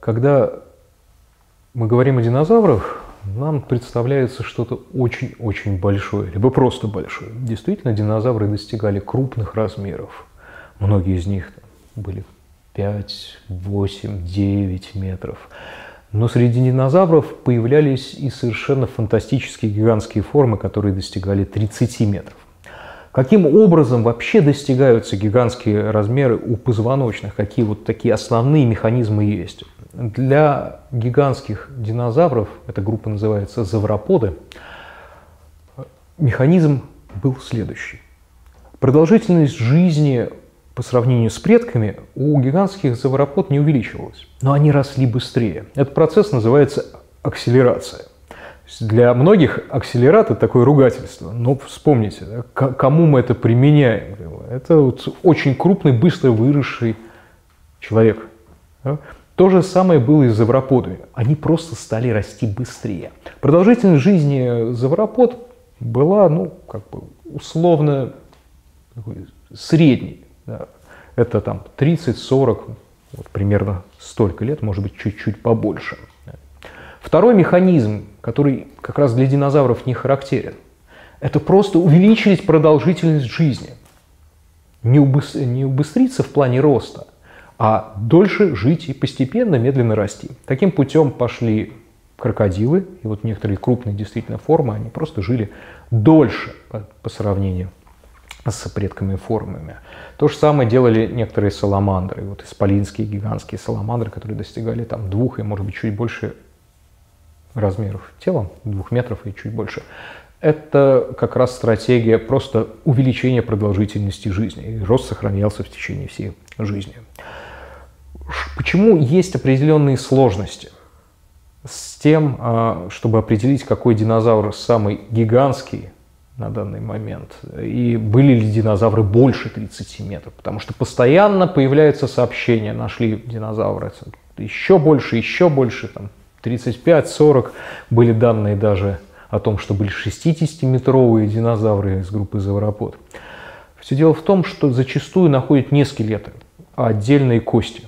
Когда мы говорим о динозаврах, нам представляется что-то очень-очень большое, либо просто большое. Действительно, динозавры достигали крупных размеров. Многие из них были 5, 8, 9 метров. Но среди динозавров появлялись и совершенно фантастические гигантские формы, которые достигали 30 метров. Каким образом вообще достигаются гигантские размеры у позвоночных? Какие вот такие основные механизмы есть? Для гигантских динозавров, эта группа называется завроподы, механизм был следующий. Продолжительность жизни по сравнению с предками у гигантских завропод не увеличивалась, но они росли быстрее. Этот процесс называется акселерация. Для многих акселерат – это такое ругательство. Но вспомните, кому мы это применяем? Это вот очень крупный, быстро выросший человек. То же самое было и с завроподами. Они просто стали расти быстрее. Продолжительность жизни завропод была, ну, как бы условно средней. Да. Это там 30-40, вот примерно столько лет, может быть, чуть-чуть побольше. Второй механизм, который как раз для динозавров не характерен, это просто увеличить продолжительность жизни. Не, убыс... не убыстриться в плане роста, а дольше жить и постепенно, медленно расти. Таким путем пошли крокодилы, и вот некоторые крупные действительно формы, они просто жили дольше по, по сравнению с предками формами. То же самое делали некоторые саламандры, вот исполинские гигантские саламандры, которые достигали там двух и, может быть, чуть больше размеров тела, двух метров и чуть больше, это как раз стратегия просто увеличения продолжительности жизни. И рост сохранялся в течение всей жизни. Почему есть определенные сложности с тем, а, чтобы определить, какой динозавр самый гигантский на данный момент, и были ли динозавры больше 30 метров, потому что постоянно появляются сообщения, нашли динозавры еще больше, еще больше, там, 35-40 были данные даже о том, что были 60-метровые динозавры из группы завропод. Все дело в том, что зачастую находят не скелеты, а отдельные кости.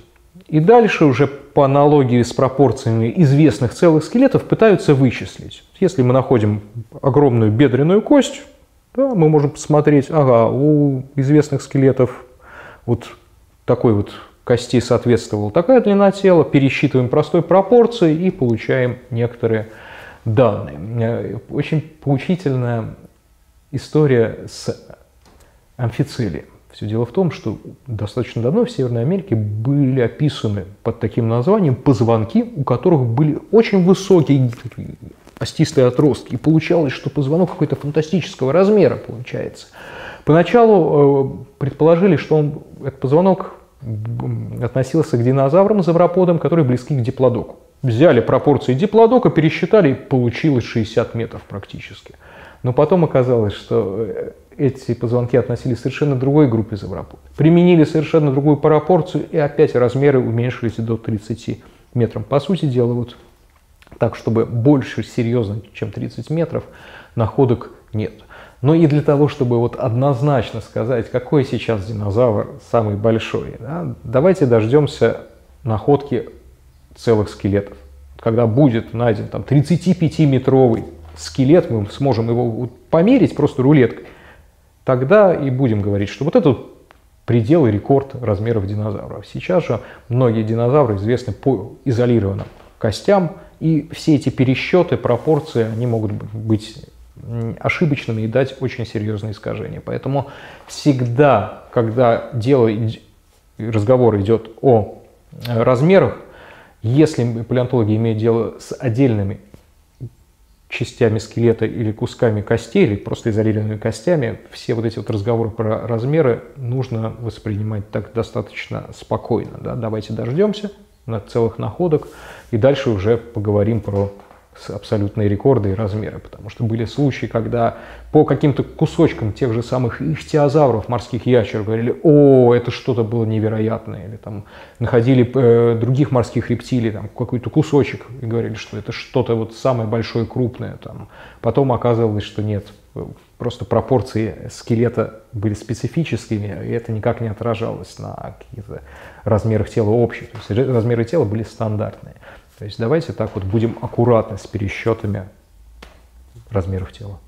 И дальше уже по аналогии с пропорциями известных целых скелетов пытаются вычислить. Если мы находим огромную бедренную кость, да, мы можем посмотреть, ага, у известных скелетов вот такой вот кости соответствовала такая длина тела, пересчитываем простой пропорции и получаем некоторые данные. Очень поучительная история с амфицелием. Все дело в том, что достаточно давно в Северной Америке были описаны под таким названием позвонки, у которых были очень высокие остистые отростки. И получалось, что позвонок какой-то фантастического размера получается. Поначалу э, предположили, что он, этот позвонок относился к динозаврам, завроподам, которые близки к диплодоку. Взяли пропорции диплодока, пересчитали, и получилось 60 метров практически. Но потом оказалось, что э, эти позвонки относились к совершенно другой группе завропод. Применили совершенно другую пропорцию, и опять размеры уменьшились до 30 метров. По сути дела, вот так, чтобы больше серьезно, чем 30 метров, находок нет. Но и для того, чтобы вот однозначно сказать, какой сейчас динозавр самый большой, да, давайте дождемся находки целых скелетов. Когда будет найден там 35-метровый скелет, мы сможем его померить просто рулеткой, тогда и будем говорить, что вот это предел и рекорд размеров динозавров. Сейчас же многие динозавры известны по изолированным костям, и все эти пересчеты, пропорции, они могут быть ошибочными и дать очень серьезные искажения. Поэтому всегда, когда дело, разговор идет о размерах, если палеонтологи имеют дело с отдельными частями скелета или кусками костей, или просто изолированными костями, все вот эти вот разговоры про размеры нужно воспринимать так достаточно спокойно. Да? Давайте дождемся на целых находок и дальше уже поговорим про абсолютные рекорды и размеры, потому что были случаи, когда по каким-то кусочкам тех же самых ихтиозавров, морских ящеров, говорили, о, это что-то было невероятное, или там находили э, других морских рептилий, там какой-то кусочек, и говорили, что это что-то вот самое большое, крупное, там. потом оказывалось, что нет, просто пропорции скелета были специфическими, и это никак не отражалось на каких-то размерах тела общих. То есть размеры тела были стандартные. То есть давайте так вот будем аккуратны с пересчетами размеров тела.